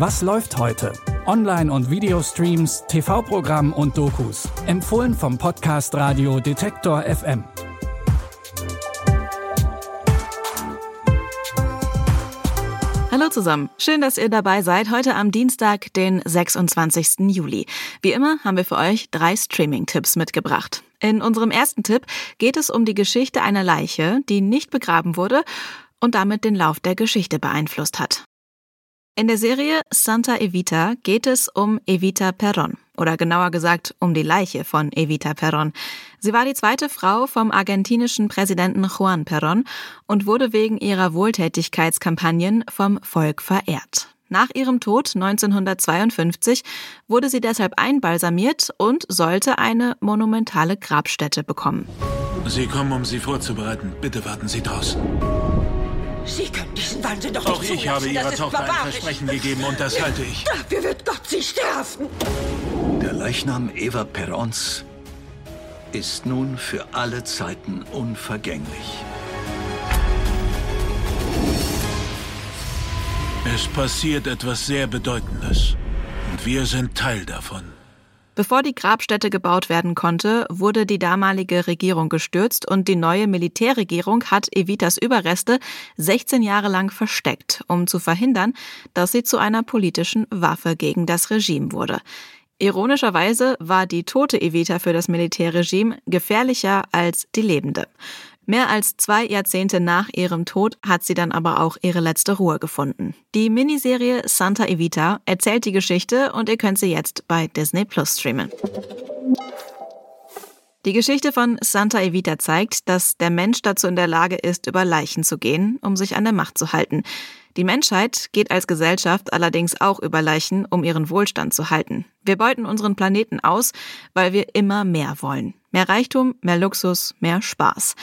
Was läuft heute? Online- und Videostreams, TV-Programm und Dokus. Empfohlen vom Podcast Radio Detektor FM. Hallo zusammen. Schön, dass ihr dabei seid. Heute am Dienstag, den 26. Juli. Wie immer haben wir für euch drei Streaming-Tipps mitgebracht. In unserem ersten Tipp geht es um die Geschichte einer Leiche, die nicht begraben wurde und damit den Lauf der Geschichte beeinflusst hat. In der Serie Santa Evita geht es um Evita Perón oder genauer gesagt um die Leiche von Evita Perón. Sie war die zweite Frau vom argentinischen Präsidenten Juan Perón und wurde wegen ihrer Wohltätigkeitskampagnen vom Volk verehrt. Nach ihrem Tod 1952 wurde sie deshalb einbalsamiert und sollte eine monumentale Grabstätte bekommen. Sie kommen, um sie vorzubereiten. Bitte warten Sie draußen. Sie können Wahnsinn doch Auch ich habe. Ihrer Tochter ein. Versprechen gegeben und das halte ich. Dafür wird Gott Sie strafen. Der Leichnam Eva Perons ist nun für alle Zeiten unvergänglich. Es passiert etwas sehr Bedeutendes. Und wir sind Teil davon. Bevor die Grabstätte gebaut werden konnte, wurde die damalige Regierung gestürzt und die neue Militärregierung hat Evitas Überreste 16 Jahre lang versteckt, um zu verhindern, dass sie zu einer politischen Waffe gegen das Regime wurde. Ironischerweise war die tote Evita für das Militärregime gefährlicher als die lebende. Mehr als zwei Jahrzehnte nach ihrem Tod hat sie dann aber auch ihre letzte Ruhe gefunden. Die Miniserie Santa Evita erzählt die Geschichte und ihr könnt sie jetzt bei Disney Plus streamen. Die Geschichte von Santa Evita zeigt, dass der Mensch dazu in der Lage ist, über Leichen zu gehen, um sich an der Macht zu halten. Die Menschheit geht als Gesellschaft allerdings auch über Leichen, um ihren Wohlstand zu halten. Wir beuten unseren Planeten aus, weil wir immer mehr wollen. Mehr Reichtum, mehr Luxus, mehr Spaß.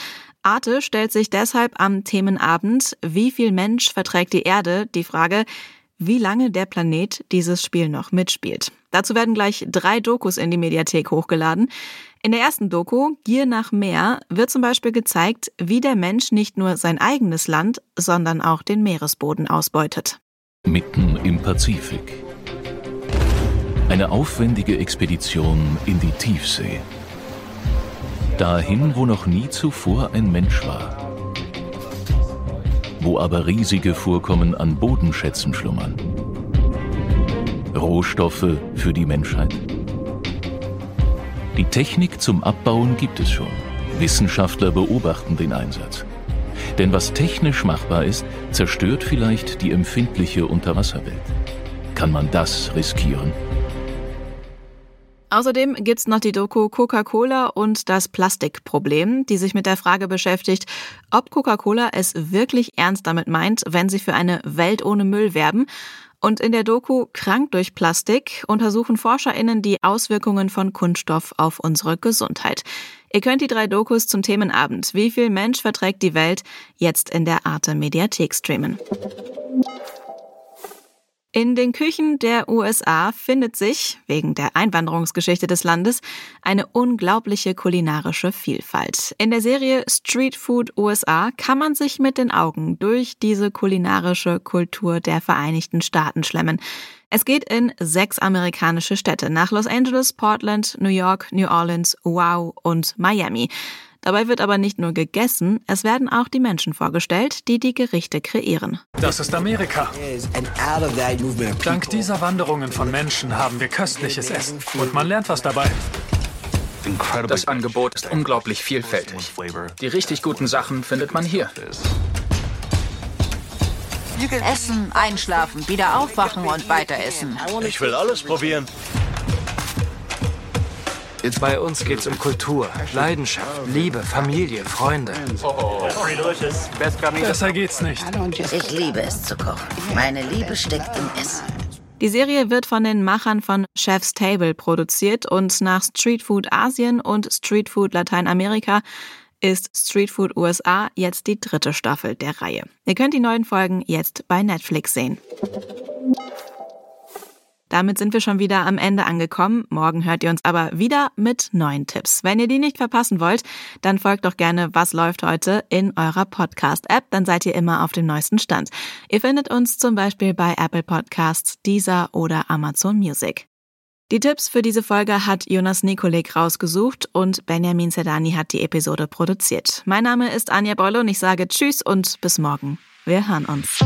Arte stellt sich deshalb am Themenabend Wie viel Mensch verträgt die Erde die Frage, wie lange der Planet dieses Spiel noch mitspielt. Dazu werden gleich drei Dokus in die Mediathek hochgeladen. In der ersten Doku, Gier nach Meer, wird zum Beispiel gezeigt, wie der Mensch nicht nur sein eigenes Land, sondern auch den Meeresboden ausbeutet. Mitten im Pazifik. Eine aufwendige Expedition in die Tiefsee. Dahin, wo noch nie zuvor ein Mensch war. Wo aber riesige Vorkommen an Bodenschätzen schlummern. Rohstoffe für die Menschheit. Die Technik zum Abbauen gibt es schon. Wissenschaftler beobachten den Einsatz. Denn was technisch machbar ist, zerstört vielleicht die empfindliche Unterwasserwelt. Kann man das riskieren? Außerdem gibt's noch die Doku Coca-Cola und das Plastikproblem, die sich mit der Frage beschäftigt, ob Coca-Cola es wirklich ernst damit meint, wenn sie für eine Welt ohne Müll werben. Und in der Doku Krank durch Plastik untersuchen ForscherInnen die Auswirkungen von Kunststoff auf unsere Gesundheit. Ihr könnt die drei Dokus zum Themenabend Wie viel Mensch verträgt die Welt jetzt in der Arte Mediathek streamen. In den Küchen der USA findet sich, wegen der Einwanderungsgeschichte des Landes, eine unglaubliche kulinarische Vielfalt. In der Serie Street Food USA kann man sich mit den Augen durch diese kulinarische Kultur der Vereinigten Staaten schlemmen. Es geht in sechs amerikanische Städte nach Los Angeles, Portland, New York, New Orleans, Wow und Miami. Dabei wird aber nicht nur gegessen, es werden auch die Menschen vorgestellt, die die Gerichte kreieren. Das ist Amerika. Dank dieser Wanderungen von Menschen haben wir köstliches Essen. Und man lernt was dabei. Das Angebot ist unglaublich vielfältig. Die richtig guten Sachen findet man hier. Essen, einschlafen, wieder aufwachen und weiter essen. Ich will alles probieren. Bei uns geht's um Kultur, Leidenschaft, Liebe, Familie, Freunde. Besser geht's nicht. Ich liebe es zu kochen. Meine Liebe steckt im Essen. Die Serie wird von den Machern von Chef's Table produziert und nach Street Food Asien und Street Food Lateinamerika ist Street Food USA jetzt die dritte Staffel der Reihe. Ihr könnt die neuen Folgen jetzt bei Netflix sehen. Damit sind wir schon wieder am Ende angekommen. Morgen hört ihr uns aber wieder mit neuen Tipps. Wenn ihr die nicht verpassen wollt, dann folgt doch gerne Was läuft heute in eurer Podcast-App. Dann seid ihr immer auf dem neuesten Stand. Ihr findet uns zum Beispiel bei Apple Podcasts, Deezer oder Amazon Music. Die Tipps für diese Folge hat Jonas Nikolik rausgesucht und Benjamin Sedani hat die Episode produziert. Mein Name ist Anja Bolle und ich sage Tschüss und bis morgen. Wir hören uns.